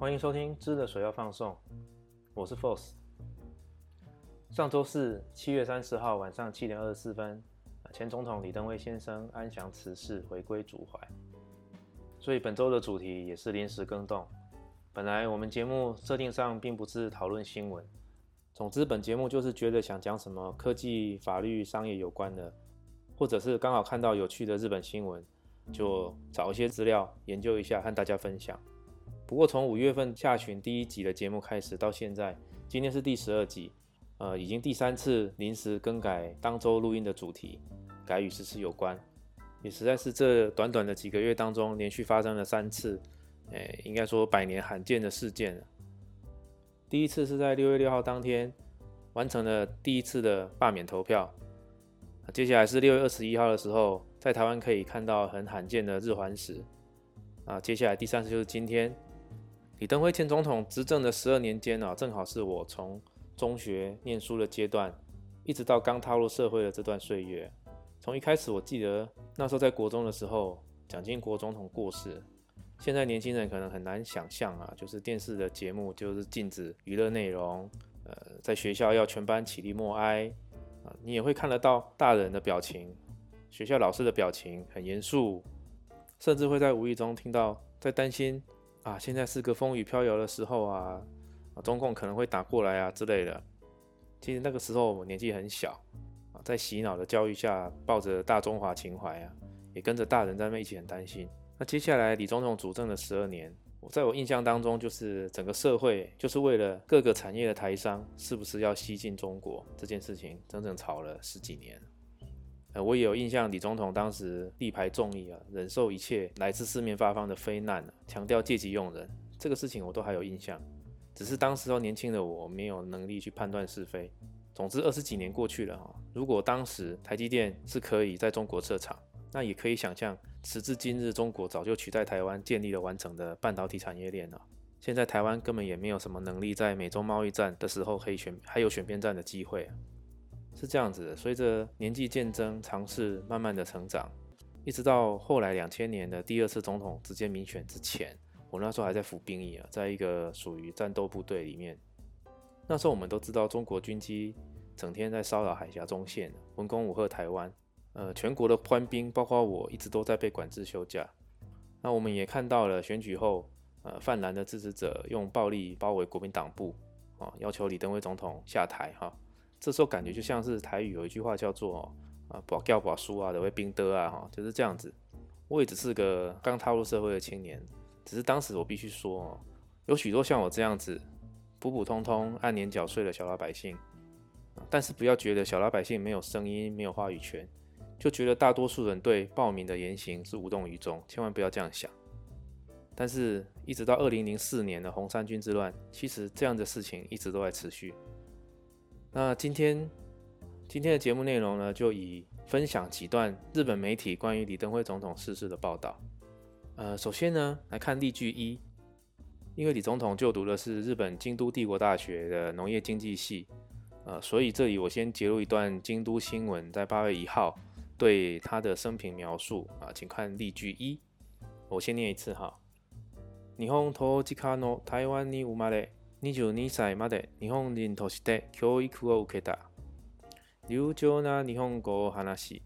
欢迎收听知的水要放送，我是 Force。上周四七月三十号晚上七点二十四分，前总统李登辉先生安详辞世，回归祖怀。所以本周的主题也是临时更动。本来我们节目设定上并不是讨论新闻，总之本节目就是觉得想讲什么科技、法律、商业有关的，或者是刚好看到有趣的日本新闻，就找一些资料研究一下，和大家分享。不过从五月份下旬第一集的节目开始到现在，今天是第十二集，呃，已经第三次临时更改当周录音的主题，改与时事有关，也实在是这短短的几个月当中连续发生了三次，哎，应该说百年罕见的事件了。第一次是在六月六号当天完成了第一次的罢免投票，接下来是六月二十一号的时候，在台湾可以看到很罕见的日环食，啊，接下来第三次就是今天。李登辉前总统执政的十二年间啊，正好是我从中学念书的阶段，一直到刚踏入社会的这段岁月。从一开始，我记得那时候在国中的时候，蒋经国总统过世。现在年轻人可能很难想象啊，就是电视的节目就是禁止娱乐内容，呃，在学校要全班起立默哀啊。你也会看得到大人的表情，学校老师的表情很严肃，甚至会在无意中听到在担心。啊，现在是个风雨飘摇的时候啊，中共可能会打过来啊之类的。其实那个时候我年纪很小啊，在洗脑的教育下，抱着大中华情怀啊，也跟着大人在那一起很担心。那接下来李宗栋主政了十二年，我在我印象当中，就是整个社会就是为了各个产业的台商是不是要吸进中国这件事情，整整吵了十几年。呃，我也有印象，李总统当时力排众议啊，忍受一切来自四面八方的非难，强调借机用人，这个事情我都还有印象。只是当时年轻的我没有能力去判断是非。总之，二十几年过去了哈，如果当时台积电是可以在中国设厂，那也可以想象，时至今日，中国早就取代台湾建立了完整的半导体产业链了。现在台湾根本也没有什么能力在美中贸易战的时候可以选还有选边站的机会。是这样子的，随着年纪渐增，尝试慢慢的成长，一直到后来两千年的第二次总统直接民选之前，我那时候还在服兵役啊，在一个属于战斗部队里面。那时候我们都知道，中国军机整天在骚扰海峡中线，文攻武吓台湾。呃，全国的官兵，包括我一直都在被管制休假。那我们也看到了选举后，呃，泛蓝的支持者用暴力包围国民党部，啊，要求李登辉总统下台哈。这时候感觉就像是台语有一句话叫做“啊，保教保书啊，的会兵的啊”，哈，就是这样子。我也只是个刚踏入社会的青年，只是当时我必须说，有许多像我这样子普普通通按年缴税的小老百姓，但是不要觉得小老百姓没有声音、没有话语权，就觉得大多数人对报名的言行是无动于衷，千万不要这样想。但是一直到二零零四年的红三军之乱，其实这样的事情一直都在持续。那今天今天的节目内容呢，就以分享几段日本媒体关于李登辉总统逝世的报道。呃，首先呢，来看例句一，因为李总统就读的是日本京都帝国大学的农业经济系，呃，所以这里我先截录一段京都新闻，在八月一号对他的生平描述啊，请看例句一，我先念一次哈，日本統治下の台湾に生まれ。22歳まで日本人として教育を受けた。流暢な日本語を話し、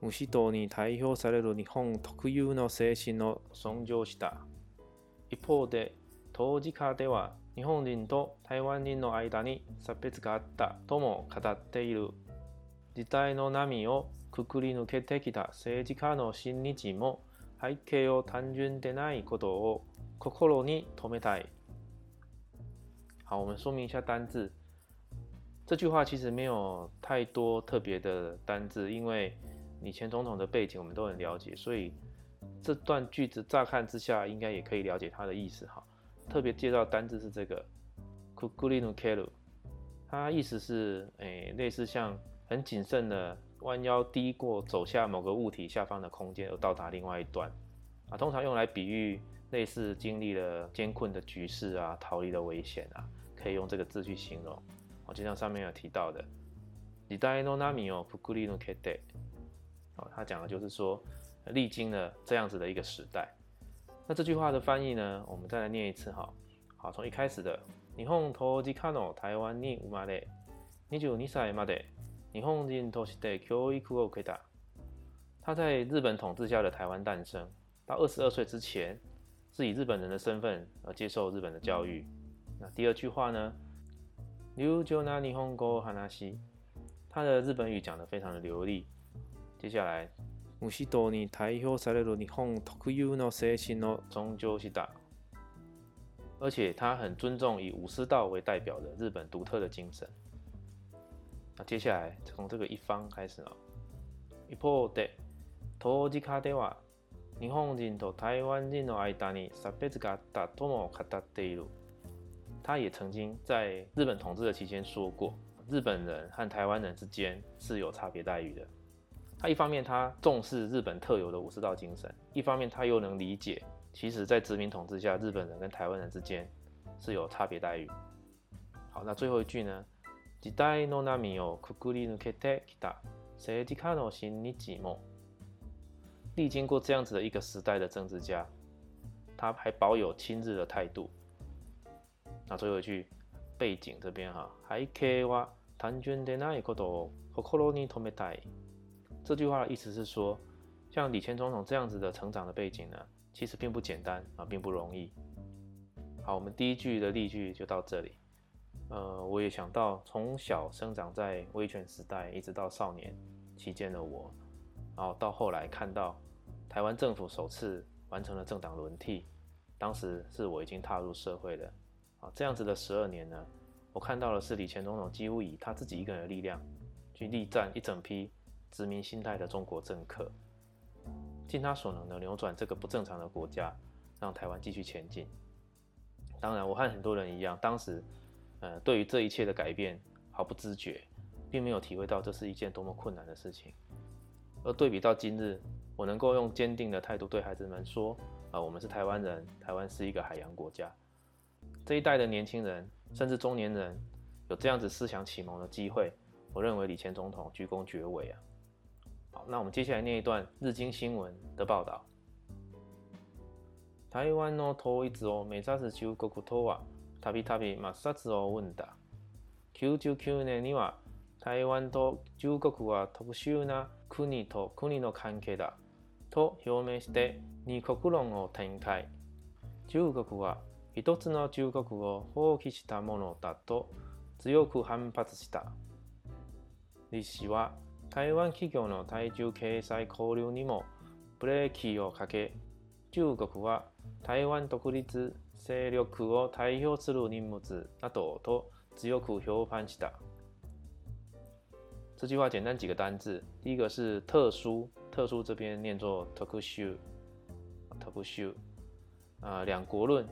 無指導に代表される日本特有の精神を尊重した。一方で、当時家では日本人と台湾人の間に差別があったとも語っている。時代の波をくくり抜けてきた政治家の親日も背景を単純でないことを心に留めたい。好，我们说明一下单字。这句话其实没有太多特别的单字，因为你前总统的背景我们都很了解，所以这段句子乍看之下应该也可以了解它的意思哈。特别介绍单字是这个 k u g u l i n k e l o 它意思是诶类似像很谨慎的弯腰低过走下某个物体下方的空间而到达另外一端。啊，通常用来比喻类似经历了艰困的局势啊，逃离的危险啊，可以用这个字去形容。哦，就像上面有提到的，你大概 no 纳米哦，不鼓励 no k e 哦，他讲的就是说，历经了这样子的一个时代。那这句话的翻译呢，我们再来念一次哈。好，从一开始的，你红头吉卡诺，台湾你唔麻得，你煮你晒麻得，你红金头是得，Q 一 Q O K 达。他在日本统治下的台湾诞生。到二十二岁之前，是以日本人的身份而接受日本的教育。那第二句话呢？New j a p a n e 他的日本语讲的非常的流利。接下来，武士道に代表される日本 t o k y の教えの宗教系だ。而且他很尊重以武士道为代表的日本独特的精神。那接下来从这个一方开始了。一方で、投機家では。日本人と台湾人別が戴ったとも語っている。他也曾经在日本统治的期间说过，日本人和台湾人之间是有差别待遇的。他一方面他重视日本特有的武士道精神，一方面他又能理解，其实在殖民统治下，日本人跟台湾人之间是有差别待遇。好，那最后一句呢？几代の浪人をくくり抜けてきた政治家の新日も。历经过这样子的一个时代的政治家，他还保有亲日的态度。那最后一句背景这边哈，这句话的意思是说，像李前总统这样子的成长的背景呢，其实并不简单啊，并不容易。好，我们第一句的例句就到这里。呃，我也想到从小生长在威权时代，一直到少年期间的我。然后到后来看到，台湾政府首次完成了政党轮替，当时是我已经踏入社会了，啊，这样子的十二年呢，我看到的是李前总统几乎以他自己一个人的力量去力战一整批殖民心态的中国政客，尽他所能的扭转这个不正常的国家，让台湾继续前进。当然，我和很多人一样，当时，呃，对于这一切的改变毫不知觉，并没有体会到这是一件多么困难的事情。而对比到今日，我能够用坚定的态度对孩子们说：“啊，我们是台湾人，台湾是一个海洋国家。”这一代的年轻人，甚至中年人，有这样子思想启蒙的机会，我认为李前总统鞠躬绝伟啊！好，那我们接下来念一段《日经新闻》的报道：台湾の統一をめざす中国とわ、たびたびマスチをうんだ。1999年には台湾と中国は特殊な国と国の関係だと表明して二国論を展開中国は一つの中国を放棄したものだと強く反発した李氏は台湾企業の対中経済交流にもブレーキをかけ中国は台湾独立勢力を代表する人物などと強く評判した。这句话简单几个单字，第一个是特殊，特殊这边念作 tokushu，tokushu，啊两国论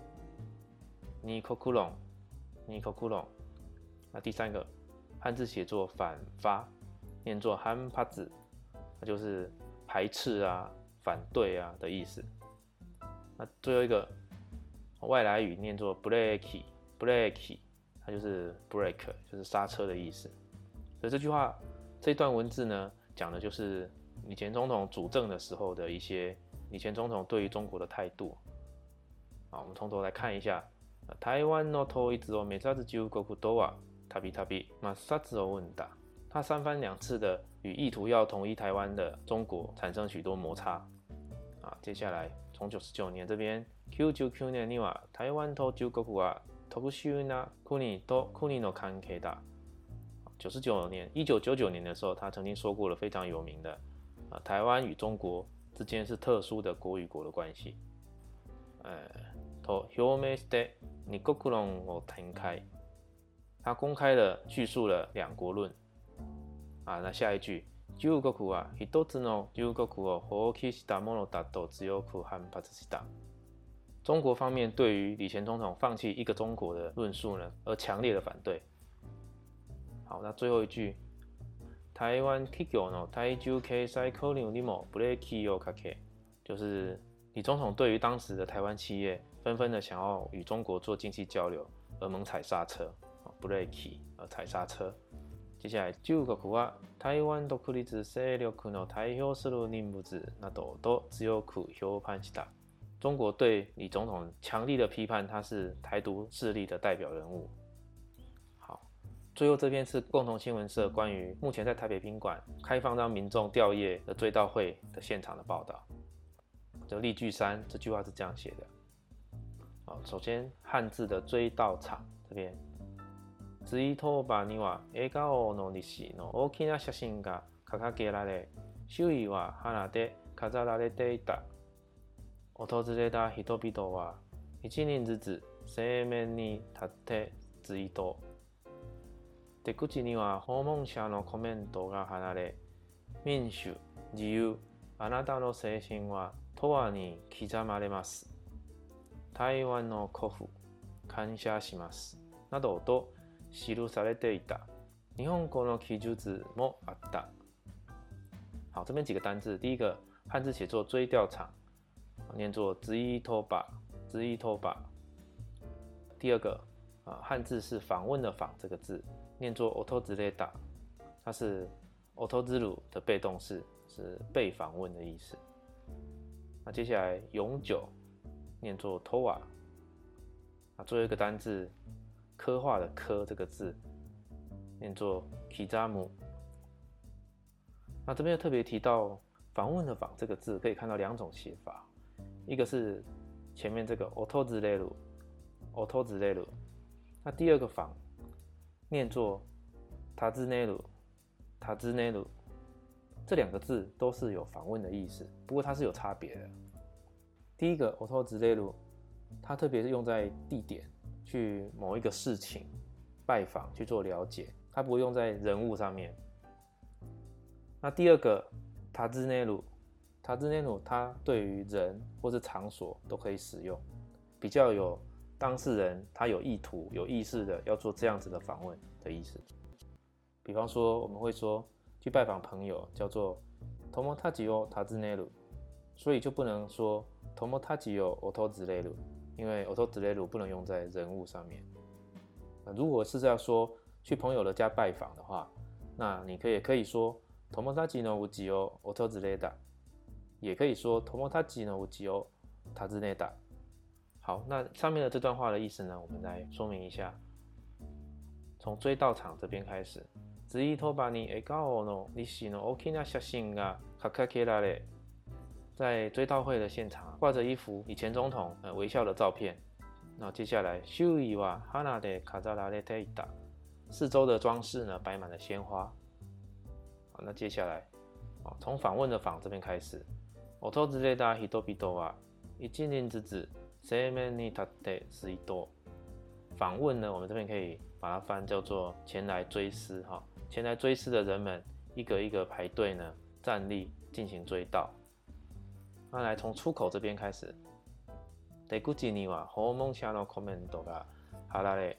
，nikokuron，nikokuron，那第三个汉字写作反发，念作 h a n p a 它就是排斥啊、反对啊的意思。那最后一个外来语念作 break，break，它就是 break，就是刹车的意思。所以这句话。这段文字呢，讲的就是以前总统主政的时候的一些以前总统对于中国的态度啊。我们从头来看一下，台湾の統一をヲめざす自国庫多ワタビタビマサズヲウン大。他三番两次的与意图要统一台湾的中国产生许多摩擦啊。接下来从九十九年这边，Q 九九年には台湾と自由国庫は特殊な国と国の関係だ。九十九年，一九九九年的时候，他曾经说过了非常有名的，啊，台湾与中国之间是特殊的国与国的关系。呃，你国他公开的叙述了两国论。啊，那下一句，中国方面对于李前总统放弃一个中国的论述呢，而强烈的反对。好，那最后一句，台湾 k i 企業の台中 K Cycle サイコリンにもブレーキをか K，就是李总统对于当时的台湾企业纷纷的想要与中国做经济交流而猛踩刹车啊，ブレーキ，而踩刹车。接下来，九个国は台湾独立勢力の代表する人物などと強く批判した，中国对李总统强力的批判，他是台独势力的代表人物。最后这篇是共同新闻社关于目前在台北宾馆开放让民众吊唁的追悼会的现场的报道。就例句三，这句话是这样写的。哦，首先汉字的追悼场这边，子伊托バニワエの歴史の大きな写真が掲げられ、周囲は花で飾られていた。訪れた人々は一人ずつ正面に立って追悼。出口には訪問者のコメントが離れ民主自由あなたの精神は永遠に刻まれます台湾の古父感謝しますなどと記されていた日本語の記述もあった好这边几个单字第一个汉字写作追调场念作“直一拖把”，直一拖把。第二个啊，汉字是访问的访这个字，念作 otolzirida，它是 otolziru 的被动式，是被访问的意思。那接下来永久，念作 towa，啊，最后一个单字，刻画的刻这个字，念作 kizamu。那这边要特别提到访问的访这个字，可以看到两种写法，一个是前面这个 otolziru，otolziru。那第二个房念作塔兹内鲁，塔兹内鲁这两个字都是有访问的意思，不过它是有差别的。第一个 o 托兹内鲁，它特别是用在地点，去某一个事情拜访去做了解，它不用在人物上面。那第二个塔兹内鲁，塔兹内鲁它对于人或是场所都可以使用，比较有。当事人他有意图、有意识的要做这样子的访问的意思。比方说，我们会说去拜访朋友，叫做“ i o t a z タジネル”，所以就不能说“トモタジオオトジネル”，因为“オトジネル”不能用在人物上面。如果是要说去朋友的家拜访的话，那你可以可以说“トモタジ o ウジオオトジ d a 也可以说“トモタジノウジオタ e ネ a 好，那上面的这段话的意思呢？我们来说明一下。从追悼场这边开始，在追悼会的现场挂着一幅以前总统呃微笑的照片。那接下来，四周的装饰呢摆满了鲜花。好，那接下来，从访问的访这边开始，一进之子。semeni tate zido，访问呢，我们这边可以把它翻叫做前来追思哈，前来追思的人们一个一个排队呢站立进行追悼。那来从出口这边开始，deguziniwa h o m o n i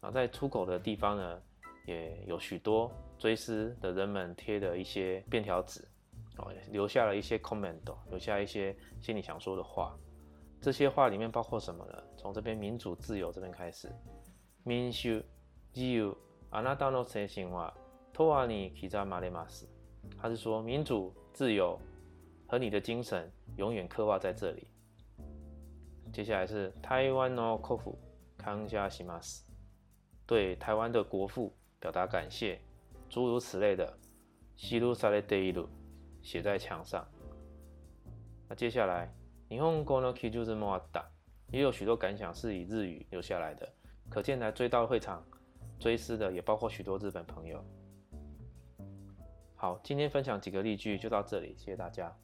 啊，在出口的地方呢也有许多追思的人们贴的一些便条纸哦，留下了一些 c o m m e n t 留下一些心里想说的话。这些话里面包括什么呢？从这边民主自由这边开始，民主自由阿拉达诺塞辛瓦托瓦尼基扎马雷马斯，他是说民主自由和你的精神永远刻画在这里。接下来是台湾诺国父康夏西马斯，对台湾的国父表达感谢，诸如此类的西鲁萨雷德一路，写在墙上。那接下来。你用国乐曲就是莫打，也有许多感想是以日语留下来的，可见来追悼会场追思的也包括许多日本朋友。好，今天分享几个例句就到这里，谢谢大家。